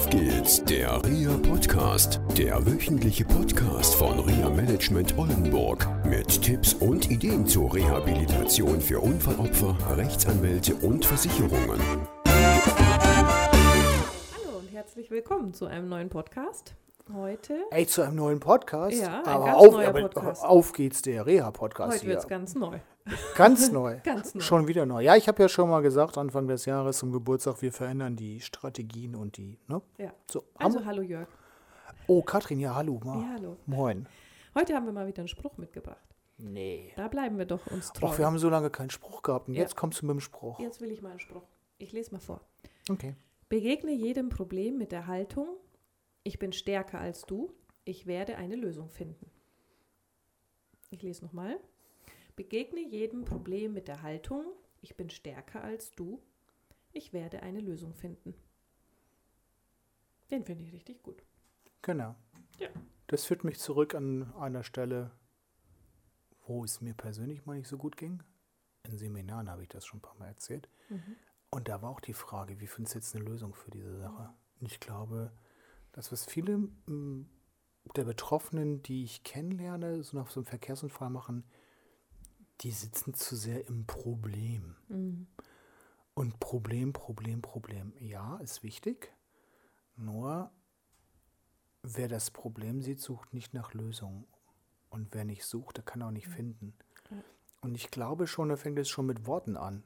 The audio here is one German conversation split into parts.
Auf geht's, der RIA Podcast, der wöchentliche Podcast von RIA Management Oldenburg mit Tipps und Ideen zur Rehabilitation für Unfallopfer, Rechtsanwälte und Versicherungen. Hallo und herzlich willkommen zu einem neuen Podcast. Heute, Ey, zu einem neuen Podcast. Ja, ein aber ganz auf, neuer aber Podcast. auf geht's, der Reha-Podcast heute hier. wird es ganz neu. Ganz neu. Ganz neu. Schon wieder neu. Ja, ich habe ja schon mal gesagt, Anfang des Jahres zum Geburtstag, wir verändern die Strategien und die, ne? Ja. So, Also hallo Jörg. oh, Katrin, ja, hallo. Ma. Ja, hallo. Moin. Heute haben wir mal wieder einen Spruch mitgebracht. Nee. Da bleiben wir doch uns treu. Doch, wir haben so lange keinen Spruch gehabt und Ja. jetzt kommst du mit dem Spruch. Jetzt will ich mal einen Spruch. Ich lese mal vor. Okay. Begegne jedem Problem mit der Haltung, ich bin stärker als du, ich werde eine Lösung finden. Ich lese nochmal. Begegne jedem Problem mit der Haltung, ich bin stärker als du, ich werde eine Lösung finden. Den finde ich richtig gut. Genau. Ja. Das führt mich zurück an einer Stelle, wo es mir persönlich mal nicht so gut ging. In Seminaren habe ich das schon ein paar Mal erzählt. Und da war auch die Frage, wie findest du jetzt eine Lösung für diese Sache? Und ich glaube, dass was viele m, der Betroffenen, die ich kennenlerne, so nach so einem Verkehrsunfall machen, die sitzen zu sehr im Problem. Und Problem, Problem, Problem. Ja, ist wichtig. Nur wer das Problem sieht, sucht nicht nach Lösungen. Und wer nicht sucht, der kann auch nicht finden. Und ich glaube schon, da fängt es schon mit Worten an.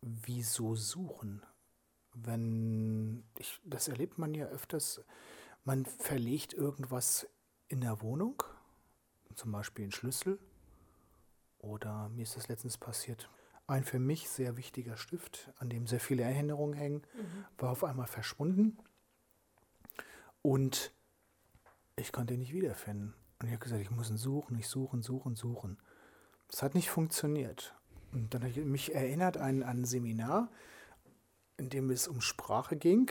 Wieso suchen? Wenn, ich, das erlebt man ja öfters, man verlegt irgendwas in der Wohnung, zum Beispiel einen Schlüssel, oder mir ist das letztens passiert, ein für mich sehr wichtiger Stift, an dem sehr viele Erinnerungen hängen, war auf einmal verschwunden. Und ich konnte ihn nicht wiederfinden. Und ich habe gesagt, ich muss ihn suchen, ich suchen, suchen, suchen. Das hat nicht funktioniert. Und dann habe ich mich erinnert an, an ein Seminar, in dem es um Sprache ging.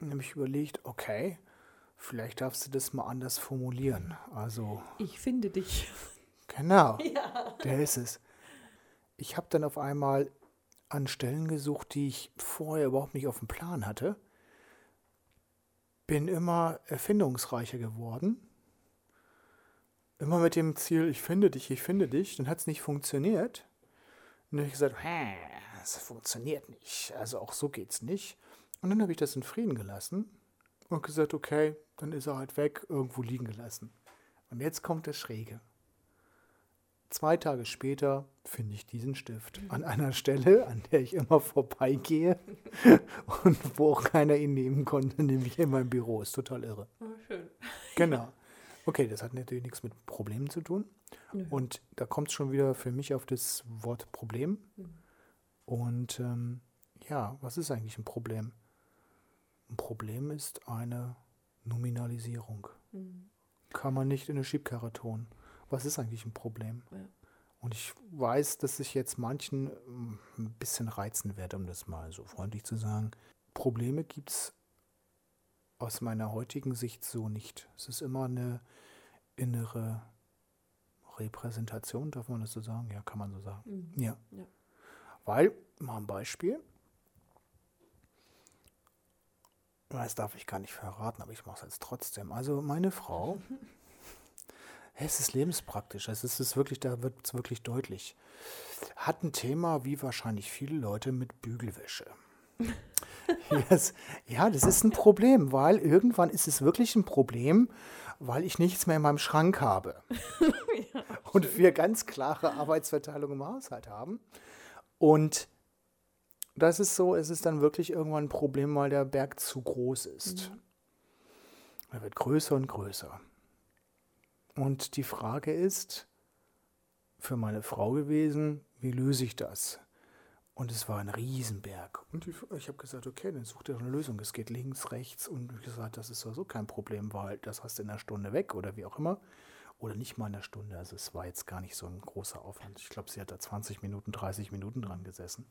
Und habe ich überlegt, okay, vielleicht darfst du das mal anders formulieren. Also, Ich finde dich. genau, der ist es. Ich habe dann auf einmal an Stellen gesucht, die ich vorher überhaupt nicht auf dem Plan hatte. Bin immer erfindungsreicher geworden. Immer mit dem Ziel, ich finde dich, ich finde dich. Dann hat es nicht funktioniert. Und dann habe ich gesagt, "Hä, das funktioniert nicht. Also auch so geht's nicht. Und dann habe ich das in Frieden gelassen und gesagt, okay, dann ist er halt weg, irgendwo liegen gelassen. Und jetzt kommt das Schräge. Zwei Tage später finde ich diesen Stift an einer Stelle, an der ich immer vorbeigehe und wo auch keiner ihn nehmen konnte, nämlich in meinem Büro. Ist total irre. Oh, schön. Genau. Okay, das hat natürlich nichts mit Problemen zu tun. Nö. Und da kommt es schon wieder für mich auf das Wort Problem. Und ähm, ja, was ist eigentlich ein Problem? Ein Problem ist eine Nominalisierung. Kann man nicht in eine Schiebkarre tun. Was ist eigentlich ein Problem? Ja. Und ich weiß, dass ich jetzt manchen ähm, ein bisschen reizen werde, um das mal so freundlich zu sagen. Probleme gibt es aus meiner heutigen Sicht so nicht. Es ist immer eine innere Repräsentation, darf man das so sagen? Ja, kann man so sagen. Ja. Ja. Weil, mal ein Beispiel. Das darf ich gar nicht verraten, aber ich mache es jetzt trotzdem. Also meine Frau, es ist lebenspraktisch, es ist es wirklich, da wird es wirklich deutlich, hat ein Thema wie wahrscheinlich viele Leute mit Bügelwäsche. Yes. Ja, das ist ein Problem, weil irgendwann ist es wirklich ein Problem, weil ich nichts mehr in meinem Schrank habe. und wir ganz klare Arbeitsverteilung im Haushalt haben. Und das ist so, es ist dann wirklich irgendwann ein Problem, weil der Berg zu groß ist. Er wird größer und größer. Und die Frage ist für meine Frau gewesen, wie löse ich das? Und es war ein Riesenberg. Und die, ich habe gesagt, okay, dann such dir doch eine Lösung. Es geht links, rechts. Und ich gesagt, das ist sowieso kein Problem, weil das hast du in einer Stunde weg oder wie auch immer. Oder nicht mal in einer Stunde. Also es war jetzt gar nicht so ein großer Aufwand. Ich glaube, sie hat da 20 Minuten, 30 Minuten dran gesessen.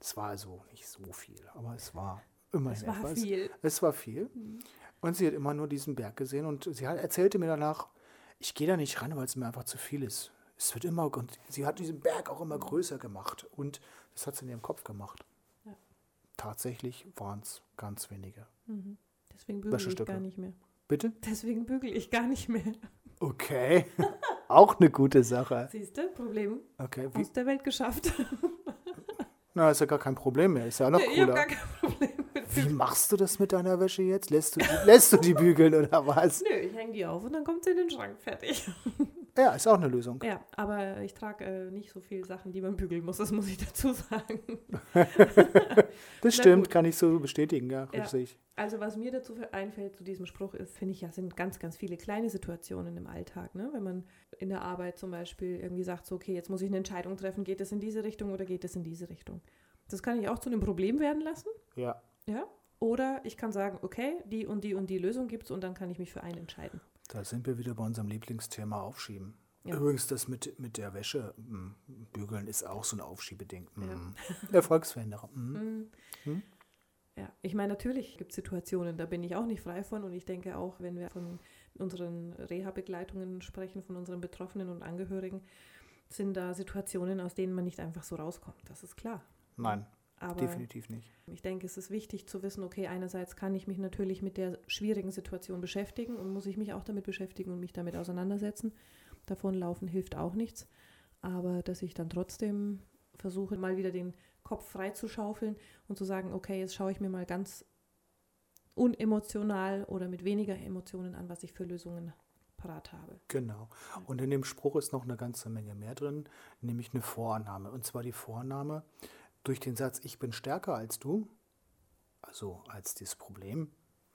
Es war also nicht so viel, aber es war immerhin Es war etwas. viel. Es war viel. Und sie hat immer nur diesen Berg gesehen und sie hat, erzählte mir danach, ich gehe da nicht ran, weil es mir einfach zu viel ist. Es wird immer, und sie hat diesen Berg auch immer größer gemacht und das hat sie in ihrem Kopf gemacht. tatsächlich waren es ganz wenige. Mhm. Deswegen bügel ich gar nicht mehr. Bitte? Deswegen bügel ich gar nicht mehr. Okay. Auch eine gute Sache. Siehst du, Problem Okay, wie, aus der Welt geschafft. na, ist ja gar kein Problem mehr. Ist ja noch ich habe gar cooler. kein Problem mit Wie machst du das mit deiner Wäsche jetzt? Lässt du die, lässt du die bügeln oder was? Nö, ich hänge die auf und dann kommt sie in den Schrank. Fertig. Ja, ist auch eine Lösung. Ja, aber ich trage äh, nicht so viel Sachen, die man bügeln muss, das muss ich dazu sagen. Das stimmt, kann ich so bestätigen, ja, Ja. richtig. Also was mir dazu einfällt zu diesem Spruch ist, finde ich ja, sind ganz, ganz viele kleine Situationen im Alltag. Ne? Wenn man in der Arbeit zum Beispiel irgendwie sagt, so, okay, jetzt muss ich eine Entscheidung treffen, geht es in diese Richtung oder geht es in diese Richtung? Das kann ich auch zu einem Problem werden lassen. Ja, Ja? Oder ich kann sagen, okay, die und die und die Lösung gibt es und dann kann ich mich für einen entscheiden. Da sind wir wieder bei unserem Lieblingsthema Aufschieben. Ja. Übrigens, das mit, mit der Wäsche m, bügeln ist auch so ein Aufschiebeding. Ja. Mm. Erfolgsverhinderer. Mm. Mhm. Hm? Ja, ich meine, natürlich gibt es Situationen, da bin ich auch nicht frei von und ich denke auch, wenn wir von unseren Reha-Begleitungen sprechen, von unseren Betroffenen und Angehörigen, sind da Situationen, aus denen man nicht einfach so rauskommt. Das ist klar. Nein, Aber definitiv nicht. ich denke, es ist wichtig zu wissen, okay, einerseits kann ich mich natürlich mit der schwierigen Situation beschäftigen und muss ich mich auch damit beschäftigen und mich damit auseinandersetzen. Davonlaufen hilft auch nichts. Aber dass ich dann trotzdem versuche, mal wieder den Kopf frei zu schaufeln und zu sagen, okay, jetzt schaue ich mir mal ganz unemotional oder mit weniger Emotionen an, was ich für Lösungen parat habe. Genau. Und in dem Spruch ist noch eine ganze Menge mehr drin, nämlich eine Vorannahme. Und zwar die Vorannahme durch den Satz, ich bin stärker als du, also als dieses Problem,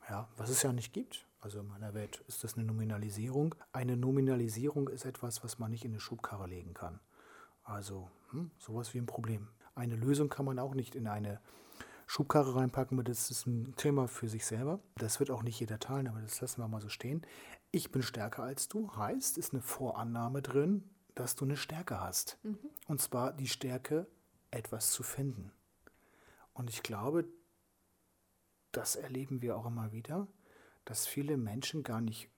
ja, was es ja nicht gibt. Also in meiner Welt ist das eine Nominalisierung. Eine Nominalisierung ist etwas, was man nicht in eine Schubkarre legen kann. Also hm, sowas wie ein Problem. Eine Lösung kann man auch nicht in eine Schubkarre reinpacken, weil das ist ein Thema für sich selber. Das wird auch nicht jeder teilen, aber das lassen wir mal so stehen. Ich bin stärker als du heißt, ist eine Vorannahme drin, dass du eine Stärke hast. Und zwar die Stärke, etwas zu finden. Und ich glaube, das erleben wir auch immer wieder, dass viele Menschen gar nicht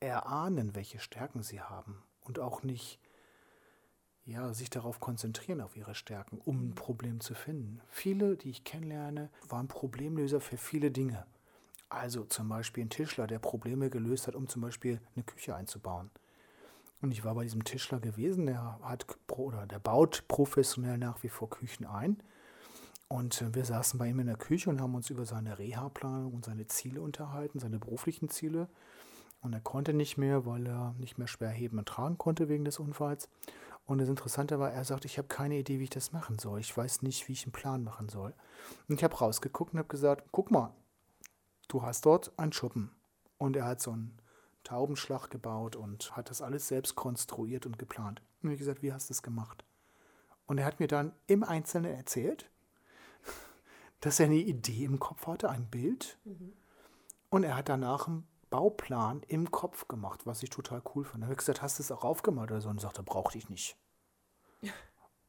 erahnen, welche Stärken sie haben und auch nicht ja, sich darauf konzentrieren, auf ihre Stärken, um ein Problem zu finden. Viele, die ich kennenlerne, waren Problemlöser für viele Dinge. Also zum Beispiel ein Tischler, der Probleme gelöst hat, um zum Beispiel eine Küche einzubauen. Und ich war bei diesem Tischler gewesen, der hat oder der baut professionell nach wie vor Küchen ein. Und äh, wir saßen bei ihm in der Küche und haben uns über seine Reha-Planung und seine Ziele unterhalten, seine beruflichen Ziele. Und er konnte nicht mehr, weil er nicht mehr schwer heben und tragen konnte wegen des Unfalls. Und das Interessante war, er sagt, ich habe keine Idee, wie ich das machen soll. Ich weiß nicht, wie ich einen Plan machen soll. Und ich habe rausgeguckt und habe gesagt, guck mal, du hast dort einen Schuppen. Und er hat so einen Taubenschlag gebaut und hat das alles selbst konstruiert und geplant. Und ich habe gesagt, wie hast du es gemacht? Und er hat mir dann im Einzelnen erzählt, dass er eine Idee im Kopf hatte, ein Bild. Und er hat danach einen Bauplan im Kopf gemacht, was ich total cool fand. Dann habe ich gesagt, hast du es auch aufgemalt oder so? Und er sagte, brauchte ich nicht.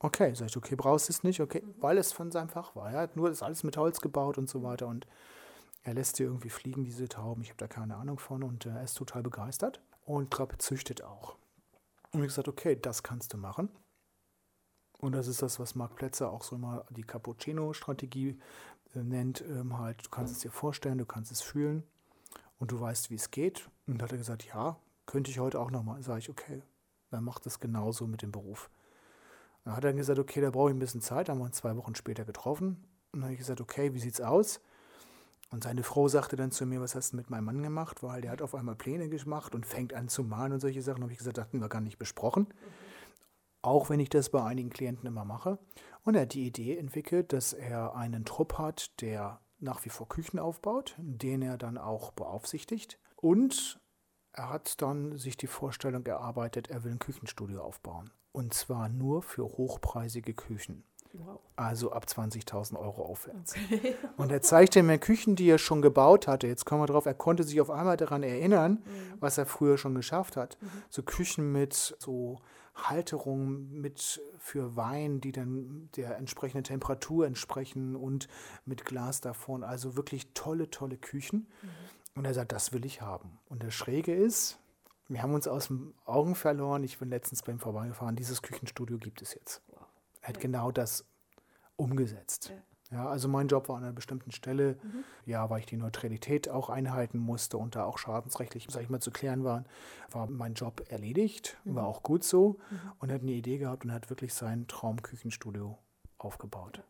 Okay, sag ich, okay, brauchst du es nicht? Okay, weil es von seinem Fach war. Er hat nur das alles mit Holz gebaut und so weiter. Und er lässt sie irgendwie fliegen, diese Tauben. Ich habe da keine Ahnung von. Und äh, er ist total begeistert und Trappe züchtet auch. Und ich gesagt, okay, das kannst du machen. Und das ist das, was Marc Plätzer auch so immer die Cappuccino-Strategie äh, nennt. Ähm, halt, du kannst es dir vorstellen, du kannst es fühlen und du weißt, wie es geht. Und da hat er gesagt, ja, könnte ich heute auch nochmal. Sage ich, okay, dann macht es genauso mit dem Beruf. Dann hat er gesagt, okay, da brauche ich ein bisschen Zeit. Haben wir uns zwei Wochen später getroffen. Und dann habe ich gesagt, okay, wie sieht's aus? Und seine Frau sagte dann zu mir, was hast du mit meinem Mann gemacht? Weil der hat auf einmal Pläne gemacht und fängt an zu malen und solche Sachen. habe ich gesagt, das hatten wir gar nicht besprochen. Auch wenn ich das bei einigen Klienten immer mache. Und er hat die Idee entwickelt, dass er einen Trupp hat, der nach wie vor Küchen aufbaut, den er dann auch beaufsichtigt. Und er hat dann sich die Vorstellung erarbeitet, er will ein Küchenstudio aufbauen. Und zwar nur für hochpreisige Küchen. Also ab 20.000 Euro aufwärts. Okay. Und er zeigte mir Küchen, die er schon gebaut hatte. Jetzt kommen wir drauf, er konnte sich auf einmal daran erinnern, was er früher schon geschafft hat. So Küchen mit so Halterungen mit für Wein, die dann der entsprechenden Temperatur entsprechen und mit Glas davon. Also wirklich tolle, tolle Küchen. Und er sagt, das will ich haben. Und der Schräge ist, wir haben uns aus den Augen verloren. Ich bin letztens beim Vorbeigefahren. Dieses Küchenstudio gibt es jetzt. Er hat Ja. genau das umgesetzt. Ja. Ja, also mein Job war an einer bestimmten Stelle, ja, weil ich die Neutralität auch einhalten musste und da auch schadensrechtlich, sag ich mal, zu klären waren, war mein Job erledigt, war auch gut so und er hat eine Idee gehabt und hat wirklich sein Traumküchenstudio aufgebaut.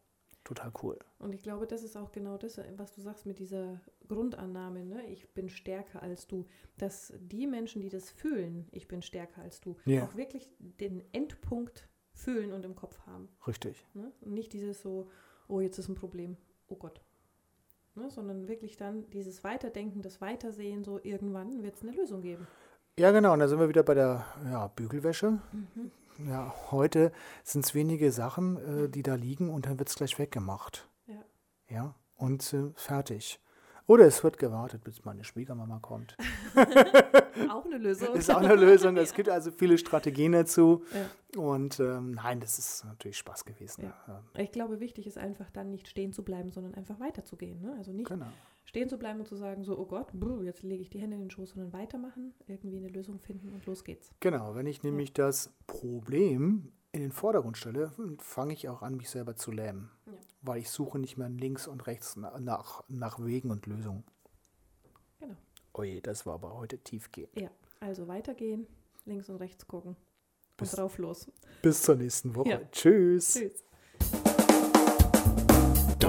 Total cool. Und ich glaube, das ist auch genau das, was du sagst mit dieser Grundannahme, ne? ich bin stärker als du, dass die Menschen, die das fühlen, ich bin stärker als du, Ja. auch wirklich den Endpunkt fühlen und im Kopf haben. Richtig. Ne? Und nicht dieses so, oh, jetzt ist ein Problem, oh Gott. Ne? Sondern wirklich dann dieses Weiterdenken, das Weitersehen, so irgendwann wird es eine Lösung geben. Ja, genau. Und da sind wir wieder bei der ja, Bügelwäsche. Ja, heute sind es wenige Sachen, äh, die da liegen und dann wird es gleich weggemacht. Ja. Ja, und äh, fertig. Oder es wird gewartet, bis meine Schwiegermama kommt. Auch eine Lösung. Ist auch eine Lösung. Es gibt also viele Strategien dazu. Ja. Und ähm, nein, das ist natürlich Spaß gewesen. Ja. Ja. Ich glaube, wichtig ist einfach dann nicht stehen zu bleiben, sondern einfach weiterzugehen. Ne? Also nicht Genau. stehen zu bleiben und zu sagen, so, oh Gott, brr, jetzt lege ich die Hände in den Schoß, sondern weitermachen, irgendwie eine Lösung finden und los geht's. Genau, wenn ich nämlich das Problem in den Vordergrund stelle, fange ich auch an, mich selber zu lähmen. Weil ich suche nicht mehr links und rechts na- nach, nach Wegen und Lösungen. Genau. Oje, das war aber heute tiefgehend. Ja, also weitergehen, links und rechts gucken Bis- und drauf los. Bis zur nächsten Woche. Ja. Tschüss. Tschüss.